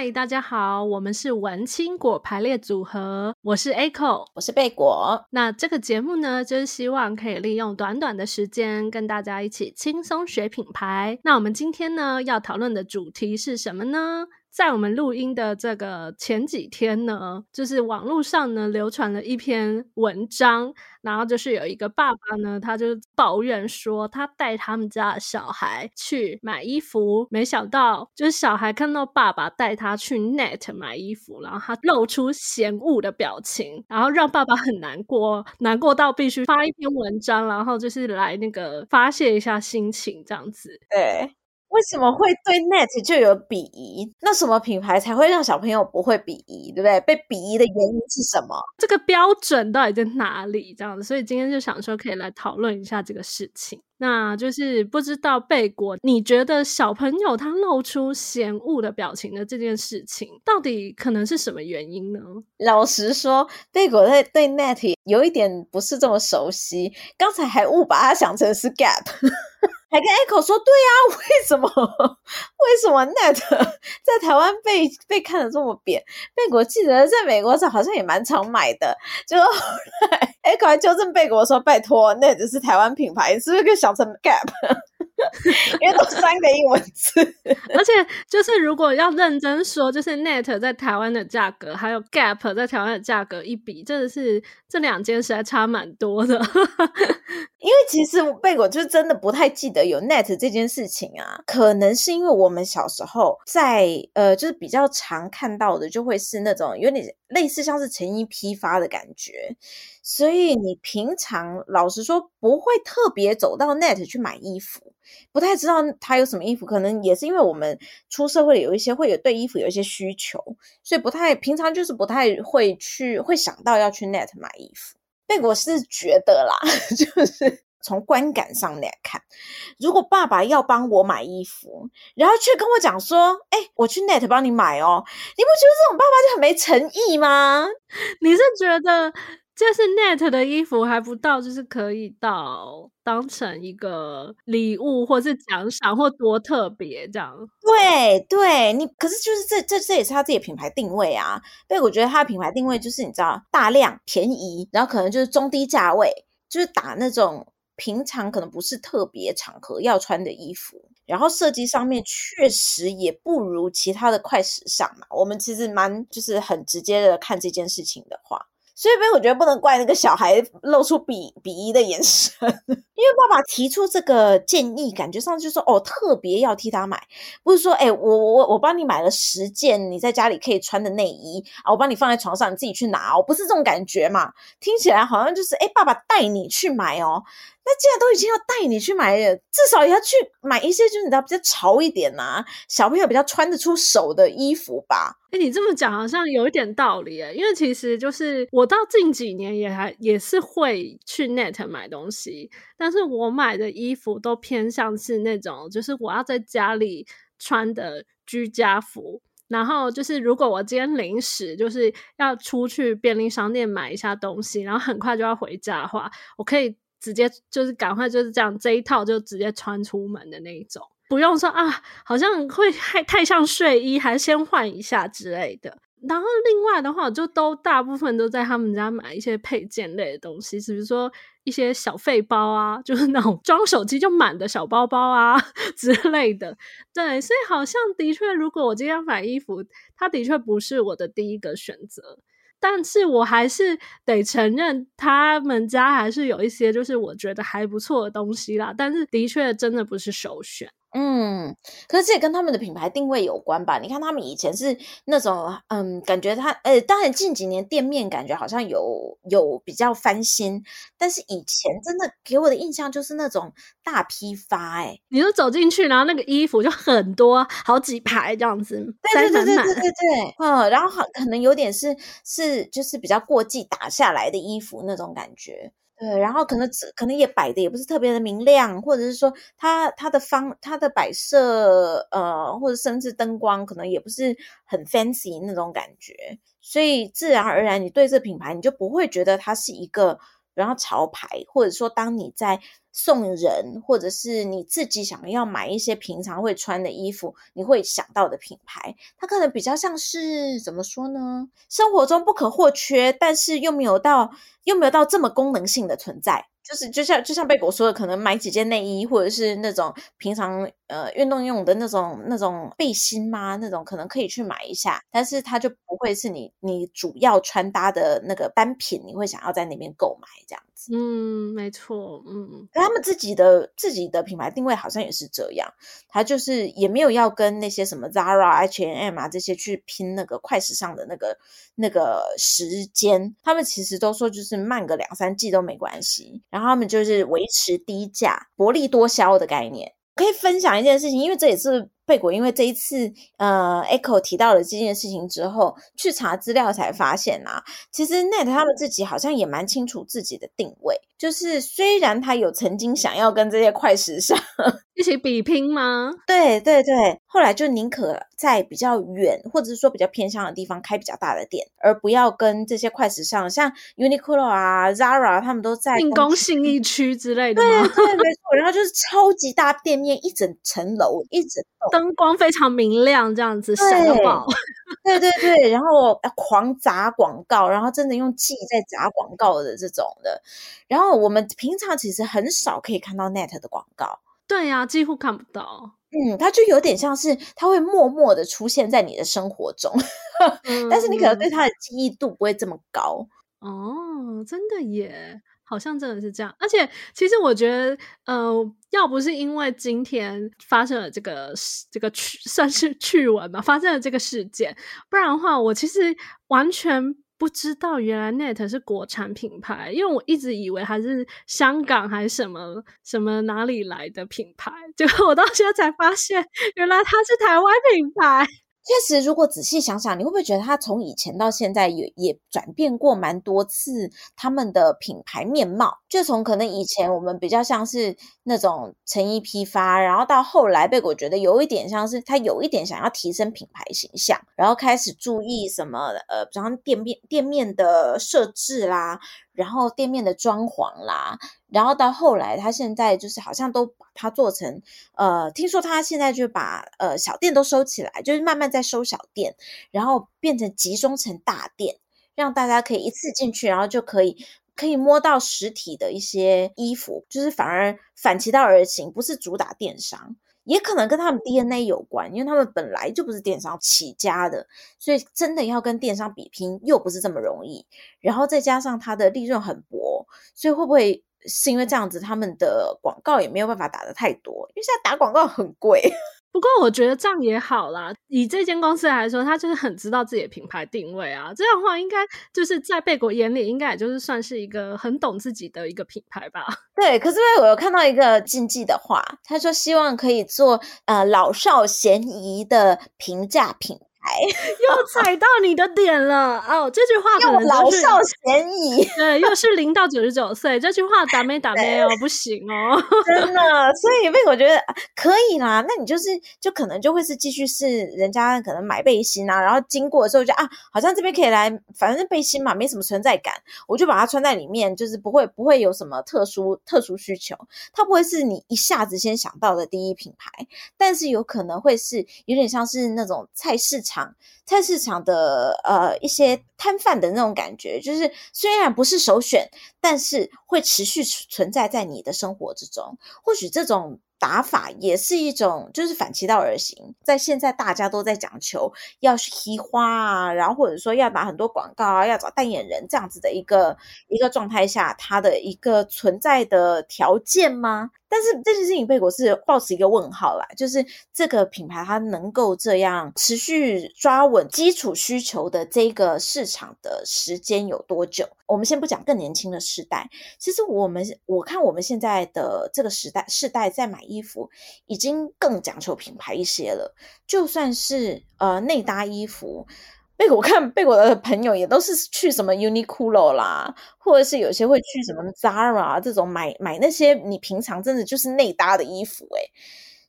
嗨，大家好，我们是文青果排列组合，我是 Echo，我是贝果。那这个节目呢，就是希望可以利用短短的时间，跟大家一起轻松学品牌。那我们今天呢，要讨论的主题是什么呢？在我们录音的这个前几天呢，就是网络上呢流传了一篇文章，然后就是有一个爸爸呢，他就抱怨说，他带他们家的小孩去买衣服，没想到就是小孩看到爸爸带他去 Net 买衣服，然后他露出嫌恶的表情，然后让爸爸很难过，难过到必须发一篇文章，然后就是来那个发泄一下心情这样子。对。为什么会对 Net 就有鄙夷？那什么品牌才会让小朋友不会鄙夷，对不对？被鄙夷的原因是什么？这个标准到底在哪里？这样子，所以今天就想说可以来讨论一下这个事情。那就是不知道贝果，你觉得小朋友他露出嫌恶的表情的这件事情，到底可能是什么原因呢？老实说，贝果在对 Net 有一点不是这么熟悉，刚才还误把它想成是 Gap。还跟 Echo 说，对呀、啊，为什么为什么 Net 在台湾被被看得这么扁？贝果记得在美国好像也蛮常买的，就后来 Echo 还纠正贝果说，拜托，Net 是台湾品牌，是不是可以想成 Gap？因为都三个英文字，而且就是如果要认真说，就是 Net 在台湾的价格，还有 Gap 在台湾的价格一比，真的是这两间实在差蛮多的。因为其实贝果就真的不太记得有 Net 这件事情啊，可能是因为我们小时候在呃，就是比较常看到的，就会是那种有点类似像是成衣批发的感觉。所以你平常老实说不会特别走到 Net 去买衣服，不太知道他有什么衣服，可能也是因为我们出社会有一些会有对衣服有一些需求，所以不太平常就是不太会去会想到要去 Net 买衣服。但我是觉得啦，就是从观感上来看，如果爸爸要帮我买衣服，然后却跟我讲说：“哎，我去 Net 帮你买哦。”你不觉得这种爸爸就很没诚意吗？你是觉得？就是 Net 的衣服还不到，就是可以到当成一个礼物，或是奖赏，或多特别这样。对，对你，可是就是这这这也是他自己的品牌定位啊。对，我觉得他的品牌定位就是你知道，大量便宜，然后可能就是中低价位，就是打那种平常可能不是特别场合要穿的衣服，然后设计上面确实也不如其他的快时尚嘛。我们其实蛮就是很直接的看这件事情的话。所以，我觉得不能怪那个小孩露出鄙鄙夷的眼神，因为爸爸提出这个建议，感觉上就是说哦，特别要替他买，不是说哎，我我我帮你买了十件你在家里可以穿的内衣啊，我帮你放在床上，你自己去拿哦，不是这种感觉嘛？听起来好像就是哎，爸爸带你去买哦。那既然都已经要带你去买了，至少也要去买一些就是你知道比较潮一点呐、啊，小朋友比较穿得出手的衣服吧。哎，你这么讲好像有一点道理诶，因为其实就是我到近几年也还也是会去 Net 买东西，但但是我买的衣服都偏向是那种就是我要在家里穿的居家服，然后就是如果我今天临时就是要出去便利商店买一下东西，然后很快就要回家的话，我可以。直接就是赶快就是这样，这一套就直接穿出门的那一种，不用说啊，好像会太太像睡衣，还是先换一下之类的。然后另外的话，我就都大部分都在他们家买一些配件类的东西，比如说一些小废包啊，就是那种装手机就满的小包包啊 之类的。对，所以好像的确，如果我今天买衣服，它的确不是我的第一个选择。但是我还是得承认，他们家还是有一些就是我觉得还不错的东西啦。但是的确真的不是首选。嗯，可是这也跟他们的品牌定位有关吧？你看他们以前是那种，嗯，感觉他，呃，当然近几年店面感觉好像有有比较翻新，但是以前真的给我的印象就是那种大批发，哎，你就走进去，然后那个衣服就很多，好几排这样子，对对对对对对对，嗯，然后好可能有点是是就是比较过季打下来的衣服那种感觉。对，然后可能可能也摆的也不是特别的明亮，或者是说它它的方它的摆设呃，或者甚至灯光可能也不是很 fancy 那种感觉，所以自然而然你对这品牌你就不会觉得它是一个比方潮牌，或者说当你在送人，或者是你自己想要买一些平常会穿的衣服，你会想到的品牌，它可能比较像是怎么说呢？生活中不可或缺，但是又没有到又没有到这么功能性的存在。就是就像就像贝果说的，可能买几件内衣，或者是那种平常呃运动用的那种那种背心吗，那种可能可以去买一下，但是它就不会是你你主要穿搭的那个单品，你会想要在那边购买这样子。嗯，没错，嗯，他们自己的自己的品牌定位好像也是这样，他就是也没有要跟那些什么 Zara、H&M 啊这些去拼那个快时尚的那个那个时间，他们其实都说就是慢个两三季都没关系。然后他们就是维持低价、薄利多销的概念。可以分享一件事情，因为这也是贝果，因为这一次呃，Echo 提到了这件事情之后，去查资料才发现啊，其实 Net 他们自己好像也蛮清楚自己的定位，就是虽然他有曾经想要跟这些快时尚 一起比拼吗？对对对，后来就宁可在比较远或者是说比较偏向的地方开比较大的店，而不要跟这些快时尚像 Uniqlo 啊、Zara 他们都在进攻信义区之类的。对 对，没错。然后就是超级大店面，一整层楼，一整灯光非常明亮，这样子闪到爆。对对对，然后狂砸广告，然后真的用计在砸广告的这种的。然后我们平常其实很少可以看到 Net 的广告。对呀、啊，几乎看不到。嗯，它就有点像是它会默默的出现在你的生活中，嗯、但是你可能对它的记忆度不会这么高。哦，真的耶，好像真的是这样。而且，其实我觉得，呃，要不是因为今天发生了这个这个趣 算是趣闻吧，发生了这个事件，不然的话，我其实完全。不知道原来 Net 是国产品牌，因为我一直以为它是香港还是什么什么哪里来的品牌，结果我到现在才发现，原来它是台湾品牌。确实，如果仔细想想，你会不会觉得他从以前到现在也也转变过蛮多次他们的品牌面貌？就从可能以前我们比较像是那种成衣批发，然后到后来被我觉得有一点像是他有一点想要提升品牌形象，然后开始注意什么呃，比方店面店面的设置啦。然后店面的装潢啦，然后到后来，他现在就是好像都把它做成，呃，听说他现在就把呃小店都收起来，就是慢慢在收小店，然后变成集中成大店，让大家可以一次进去，然后就可以可以摸到实体的一些衣服，就是反而反其道而行，不是主打电商。也可能跟他们 DNA 有关，因为他们本来就不是电商起家的，所以真的要跟电商比拼又不是这么容易。然后再加上它的利润很薄，所以会不会是因为这样子，他们的广告也没有办法打得太多？因为现在打广告很贵。不过我觉得这样也好啦，以这间公司来说，他就是很知道自己的品牌定位啊。这样的话，应该就是在贝果眼里，应该也就是算是一个很懂自己的一个品牌吧。对，可是我有看到一个禁忌的话，他说希望可以做呃老少咸宜的平价品。又踩到你的点了哦！这句话可能、就是、老少咸宜，对，又是零到九十九岁，这句话打没打没哦，不行哦，真的。所以，贝果觉得可以啦。那你就是，就可能就会是继续是人家可能买背心啊，然后经过的时候就啊，好像这边可以来，反正背心嘛，没什么存在感，我就把它穿在里面，就是不会不会有什么特殊特殊需求，它不会是你一下子先想到的第一品牌，但是有可能会是有点像是那种菜市场。菜市场的呃一些摊贩的那种感觉，就是虽然不是首选，但是会持续存在在你的生活之中。或许这种打法也是一种，就是反其道而行。在现在大家都在讲求要提花啊，然后或者说要打很多广告啊，要找代言人这样子的一个一个状态下，它的一个存在的条件吗？但是这件事情，被我是抱持一个问号啦，就是这个品牌它能够这样持续抓稳基础需求的这个市场的时间有多久？我们先不讲更年轻的世代，其实我们我看我们现在的这个时代世代在买衣服已经更讲求品牌一些了，就算是呃内搭衣服。被我看被我的朋友也都是去什么 Uniqlo 啦，或者是有些会去什么 Zara 这种买买那些你平常真的就是内搭的衣服诶，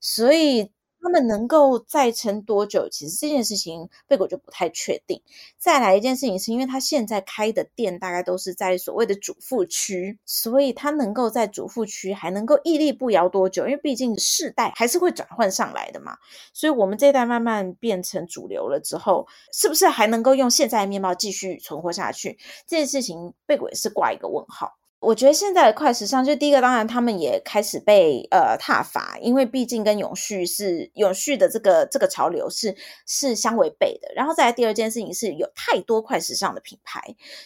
所以他们能够再撑多久？其实这件事情贝果就不太确定。再来一件事情，是因为他现在开的店大概都是在所谓的主妇区，所以他能够在主妇区还能够屹立不摇多久？因为毕竟世代还是会转换上来的嘛。所以我们这一代慢慢变成主流了之后，是不是还能够用现在的面貌继续存活下去？这件事情贝果也是挂一个问号。我觉得现在的快时尚，就第一个，当然他们也开始被呃踏伐，因为毕竟跟永续是永续的这个这个潮流是是相违背的。然后再来第二件事情是有太多快时尚的品牌，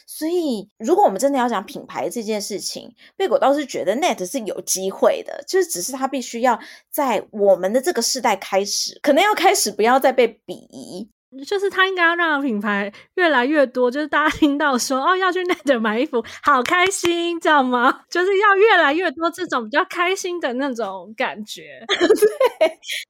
所以如果我们真的要讲品牌这件事情，贝果倒是觉得 Net 是有机会的，就是只是它必须要在我们的这个世代开始，可能要开始不要再被鄙夷。就是他应该要让品牌越来越多，就是大家听到说哦要去 Net 买衣服，好开心，知道吗？就是要越来越多这种比较开心的那种感觉。对，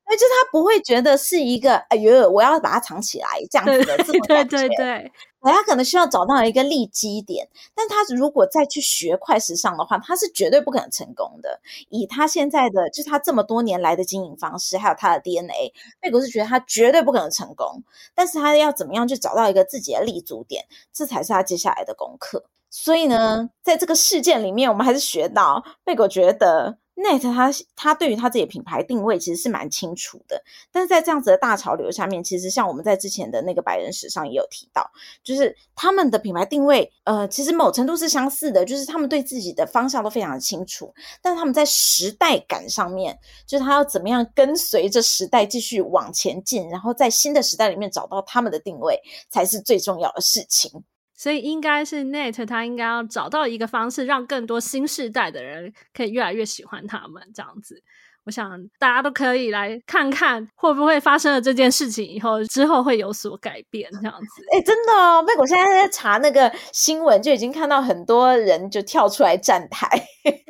那就他不会觉得是一个哎呦，我要把它藏起来这样子的这种感觉。对对对。他可能需要找到一个利基点，但他如果再去学快时尚的话，他是绝对不可能成功的。以他现在的，就是他这么多年来的经营方式，还有他的 DNA，贝果是觉得他绝对不可能成功。但是他要怎么样去找到一个自己的立足点，这才是他接下来的功课。所以呢，在这个事件里面，我们还是学到，贝果觉得。Net 他他对于他自己品牌定位其实是蛮清楚的，但是在这样子的大潮流下面，其实像我们在之前的那个百人史上也有提到，就是他们的品牌定位，呃，其实某程度是相似的，就是他们对自己的方向都非常的清楚，但他们在时代感上面，就是他要怎么样跟随着时代继续往前进，然后在新的时代里面找到他们的定位，才是最重要的事情。所以应该是 Net，他应该要找到一个方式，让更多新世代的人可以越来越喜欢他们这样子。我想大家都可以来看看，会不会发生了这件事情以后，之后会有所改变这样子。哎、欸，真的哦，贝果现在在查那个新闻，就已经看到很多人就跳出来站台。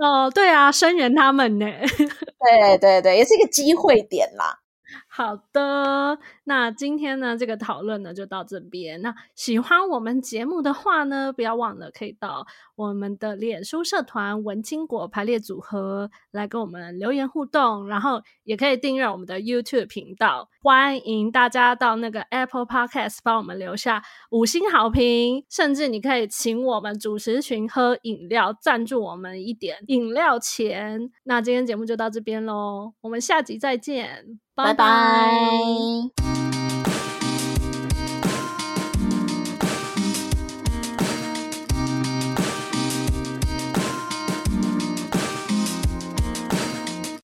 哦，对啊，声援他们呢。对对对，也是一个机会点啦。好的，那今天呢，这个讨论呢就到这边。那喜欢我们节目的话呢，不要忘了可以到我们的脸书社团“文青果排列组合”来跟我们留言互动，然后也可以订阅我们的 YouTube 频道。欢迎大家到那个 Apple Podcast 帮我们留下五星好评，甚至你可以请我们主持群喝饮料，赞助我们一点饮料钱。那今天节目就到这边喽，我们下集再见。拜拜。